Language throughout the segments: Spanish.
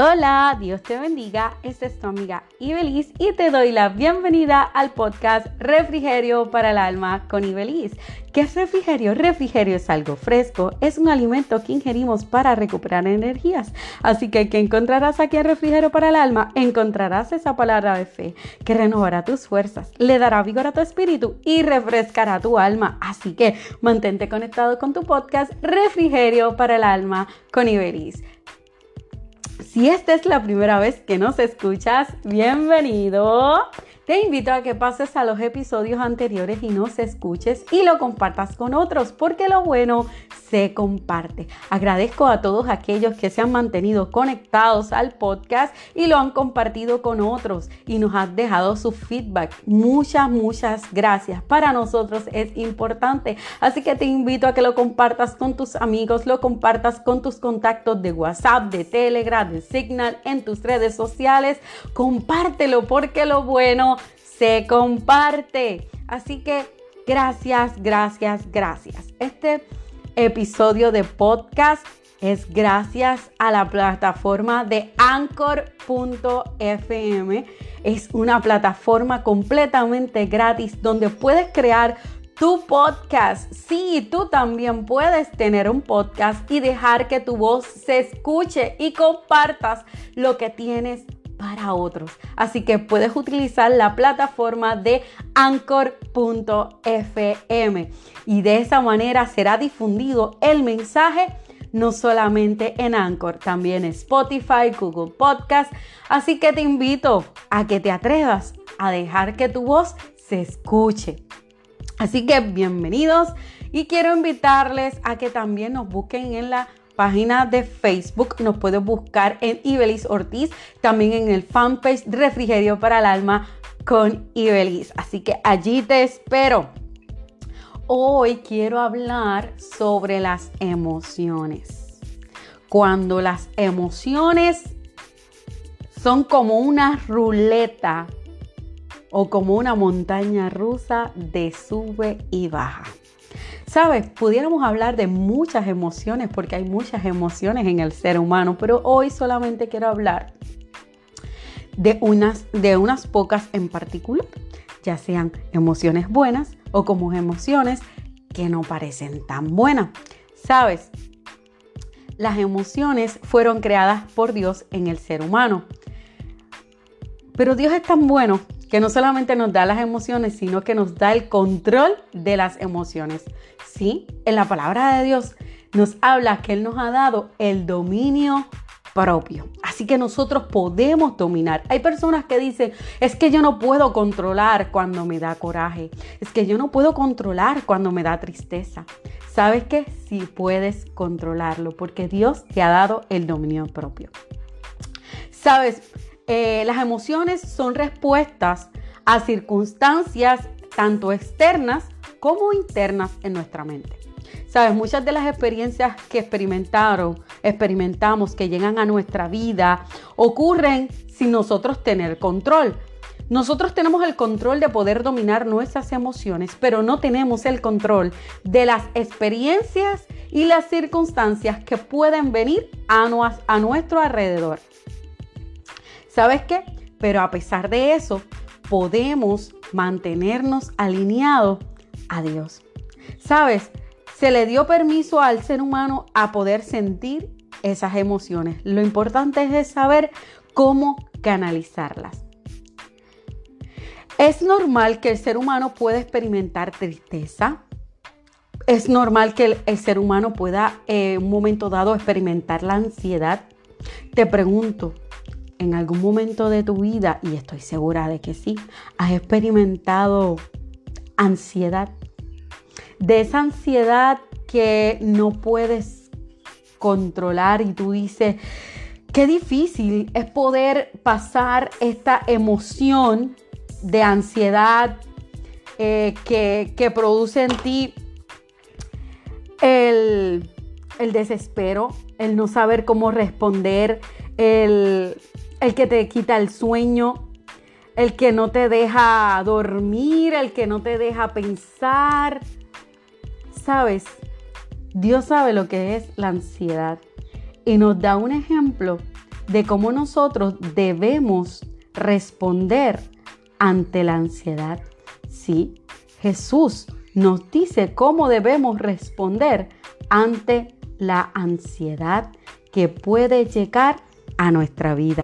Hola, Dios te bendiga. Esta es tu amiga Ibeliz y te doy la bienvenida al podcast Refrigerio para el Alma con Ibeliz. ¿Qué es refrigerio? Refrigerio es algo fresco, es un alimento que ingerimos para recuperar energías. Así que, ¿qué encontrarás aquí en Refrigerio para el Alma? Encontrarás esa palabra de fe que renovará tus fuerzas, le dará vigor a tu espíritu y refrescará tu alma. Así que, mantente conectado con tu podcast Refrigerio para el Alma con Ibeliz. Si esta es la primera vez que nos escuchas, bienvenido. Te invito a que pases a los episodios anteriores y nos escuches y lo compartas con otros, porque lo bueno se comparte. Agradezco a todos aquellos que se han mantenido conectados al podcast y lo han compartido con otros y nos han dejado su feedback. Muchas, muchas gracias. Para nosotros es importante. Así que te invito a que lo compartas con tus amigos, lo compartas con tus contactos de WhatsApp, de Telegram, de Signal, en tus redes sociales. Compártelo porque lo bueno se comparte. Así que gracias, gracias, gracias. Este episodio de podcast es gracias a la plataforma de anchor.fm. Es una plataforma completamente gratis donde puedes crear tu podcast. Sí, tú también puedes tener un podcast y dejar que tu voz se escuche y compartas lo que tienes para otros. Así que puedes utilizar la plataforma de anchor.fm y de esa manera será difundido el mensaje no solamente en Anchor, también Spotify, Google Podcast. Así que te invito a que te atrevas a dejar que tu voz se escuche. Así que bienvenidos y quiero invitarles a que también nos busquen en la página de Facebook. Nos puedes buscar en Ibelis Ortiz, también en el fanpage Refrigerio para el Alma con Ibelis. Así que allí te espero. Hoy quiero hablar sobre las emociones. Cuando las emociones son como una ruleta o como una montaña rusa de sube y baja. Sabes, pudiéramos hablar de muchas emociones porque hay muchas emociones en el ser humano, pero hoy solamente quiero hablar de unas, de unas pocas en particular, ya sean emociones buenas o como emociones que no parecen tan buenas. Sabes, las emociones fueron creadas por Dios en el ser humano. Pero Dios es tan bueno que no solamente nos da las emociones, sino que nos da el control de las emociones. Sí, en la palabra de Dios nos habla que Él nos ha dado el dominio propio. Así que nosotros podemos dominar. Hay personas que dicen, es que yo no puedo controlar cuando me da coraje. Es que yo no puedo controlar cuando me da tristeza. ¿Sabes qué? Sí puedes controlarlo porque Dios te ha dado el dominio propio. ¿Sabes? Eh, las emociones son respuestas a circunstancias tanto externas como internas en nuestra mente. Sabes, muchas de las experiencias que experimentaron, experimentamos, que llegan a nuestra vida, ocurren sin nosotros tener control. Nosotros tenemos el control de poder dominar nuestras emociones, pero no tenemos el control de las experiencias y las circunstancias que pueden venir a, a nuestro alrededor. ¿Sabes qué? Pero a pesar de eso, podemos mantenernos alineados a Dios. ¿Sabes? Se le dio permiso al ser humano a poder sentir esas emociones. Lo importante es saber cómo canalizarlas. Es normal que el ser humano pueda experimentar tristeza. Es normal que el, ser humano pueda en un momento dado experimentar la ansiedad. Te pregunto, en algún momento de tu vida, y estoy segura de que sí, has experimentado ansiedad. De esa ansiedad que no puedes controlar y tú dices, qué difícil es poder pasar esta emoción de ansiedad eh, que, produce en ti el, el desespero, el no saber cómo responder, el, el que te quita el sueño, el que no te deja dormir, el que no te deja pensar. Sabes, Dios sabe lo que es la ansiedad y nos da un ejemplo de cómo nosotros debemos responder ante la ansiedad. Sí, Jesús nos dice cómo debemos responder ante la ansiedad que puede llegar a nuestra vida.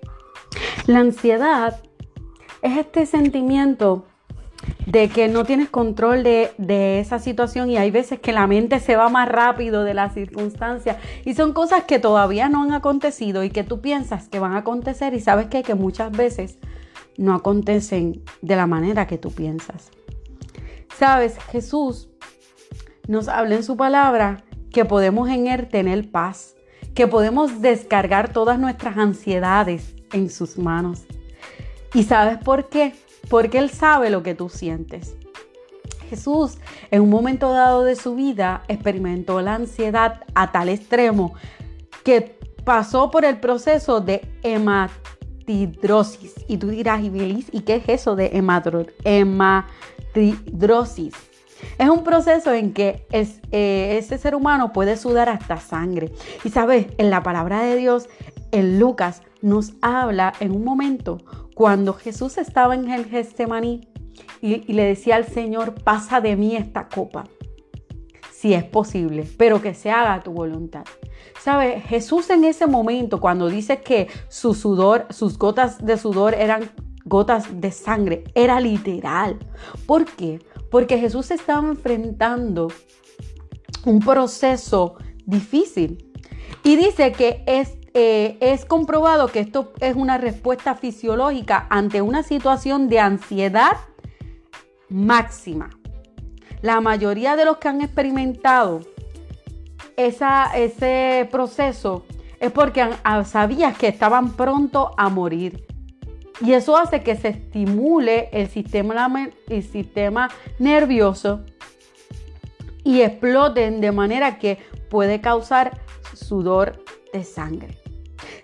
La ansiedad es este sentimiento de que no tienes control de, de, esa situación y hay veces que la mente se va más rápido de las circunstancias y son cosas que todavía no han acontecido y que tú piensas que van a acontecer y sabes que, que muchas veces no acontecen de la manera que tú piensas. Sabes, Jesús nos habla en su palabra que podemos en Él tener paz, que podemos descargar todas nuestras ansiedades en sus manos. ¿Y sabes por qué? Porque Él sabe lo que tú sientes. Jesús en un momento dado de su vida experimentó la ansiedad a tal extremo que pasó por el proceso de hematidrosis. Y tú dirás, ¿y qué es eso de hematidrosis? Es un proceso en que eh, ese ser humano puede sudar hasta sangre. Y sabes, en la palabra de Dios, en Lucas, nos habla en un momento cuando Jesús estaba en el Getsemaní y, y le decía al Señor, pasa de mí esta copa, si es posible, pero que se haga tu voluntad. ¿Sabes? Jesús en ese momento, cuando dice que su sudor, sus gotas de sudor eran gotas de sangre, era literal. ¿Por qué? Porque Jesús estaba enfrentando un proceso difícil. Y dice que es, eh, es comprobado que esto es una respuesta fisiológica ante una situación de ansiedad máxima. La mayoría de los que han experimentado ese proceso es porque sabían que estaban pronto a morir. Y eso hace que se estimule el sistema nervioso y exploten de manera que puede causar sudor de sangre.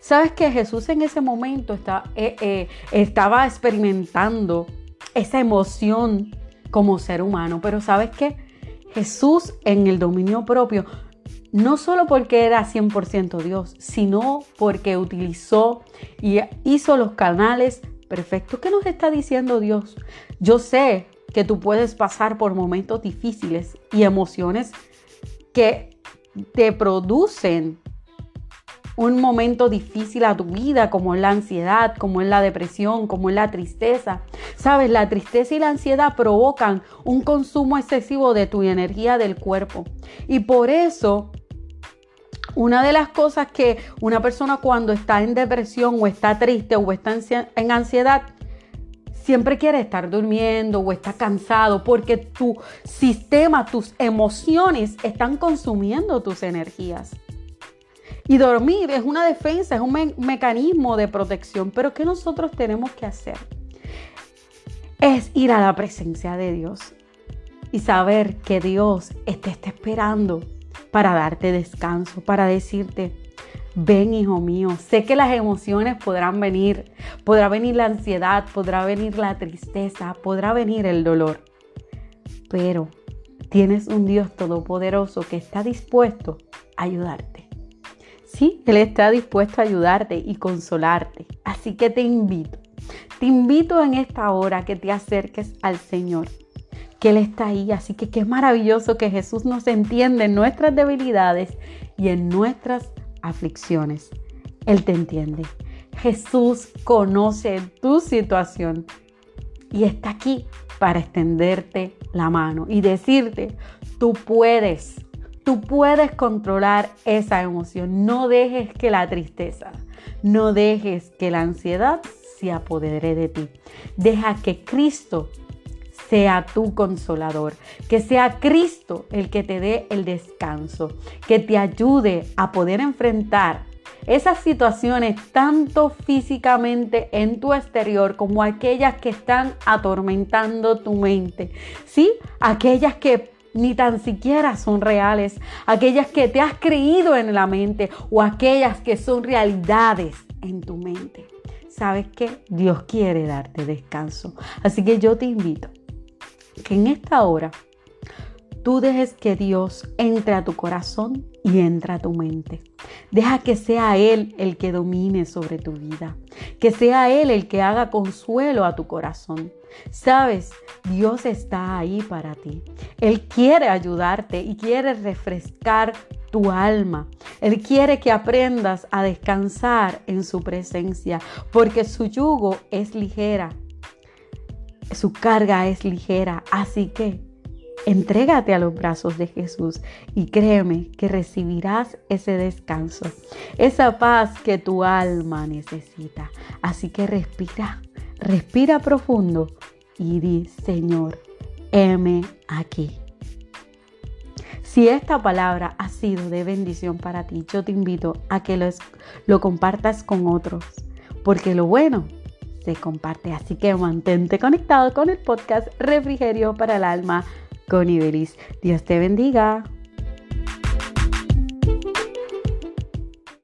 Sabes que Jesús en ese momento eh, eh, estaba experimentando esa emoción como ser humano, pero sabes que Jesús en el dominio propio no solo porque era 100% Dios, sino porque utilizó y hizo los canales perfectos. ¿Qué nos está diciendo Dios? Yo sé que tú puedes pasar por momentos difíciles y emociones que te producen un momento difícil a tu vida, como es la ansiedad, como es la depresión, como es la tristeza. Sabes, la tristeza y la ansiedad provocan un consumo excesivo de tu energía del cuerpo. Y por eso una de las cosas que una persona cuando está en depresión o está triste o está en ansiedad, siempre quiere estar durmiendo o está cansado porque tu sistema, tus emociones están consumiendo tus energías. Y dormir es una defensa, es un mecanismo de protección. Pero ¿qué nosotros tenemos que hacer? Es ir a la presencia de Dios y saber que Dios te está esperando para darte descanso, para decirte, ven hijo mío, sé que las emociones podrán venir, podrá venir la ansiedad, podrá venir la tristeza, podrá venir el dolor, pero tienes un Dios todopoderoso que está dispuesto a ayudarte. Sí, Él está dispuesto a ayudarte y consolarte. Así que te invito, te invito en esta hora que te acerques al Señor que Él está ahí. Así que qué maravilloso que Jesús nos entiende en nuestras debilidades y en nuestras aflicciones. Él te entiende. Jesús conoce tu situación y está aquí para extenderte la mano y decirte, tú puedes, tú puedes controlar esa emoción. No dejes que la tristeza, no dejes que la ansiedad se apodere de ti. Deja que Cristo sea tu consolador, que sea Cristo el que te dé el descanso, que te ayude a poder enfrentar esas situaciones tanto físicamente en tu exterior como aquellas que están atormentando tu mente. Sí, aquellas que ni tan siquiera son reales, aquellas que te has creído en la mente o aquellas que son realidades en tu mente. ¿Sabes que Dios quiere darte descanso. Así que yo te invito que en esta hora tú dejes que Dios entre a tu corazón y entre a tu mente. Deja que sea Él el que domine sobre tu vida, que sea Él el que haga consuelo a tu corazón. Sabes, Dios está ahí para ti. Él quiere ayudarte y quiere refrescar tu alma. Él quiere que aprendas a descansar en su presencia, porque su yugo es ligera, su carga es ligera. Así que Entrégate a los brazos de Jesús y créeme que recibirás ese descanso, esa paz que tu alma necesita. Así que respira, respira profundo y di, Señor, heme aquí. Si esta palabra ha sido de bendición para ti, yo te invito a que lo, lo compartas con otros, porque lo bueno se comparte. Así que mantente conectado con el podcast Refrigerio para el Alma con Ibelis. Dios te bendiga.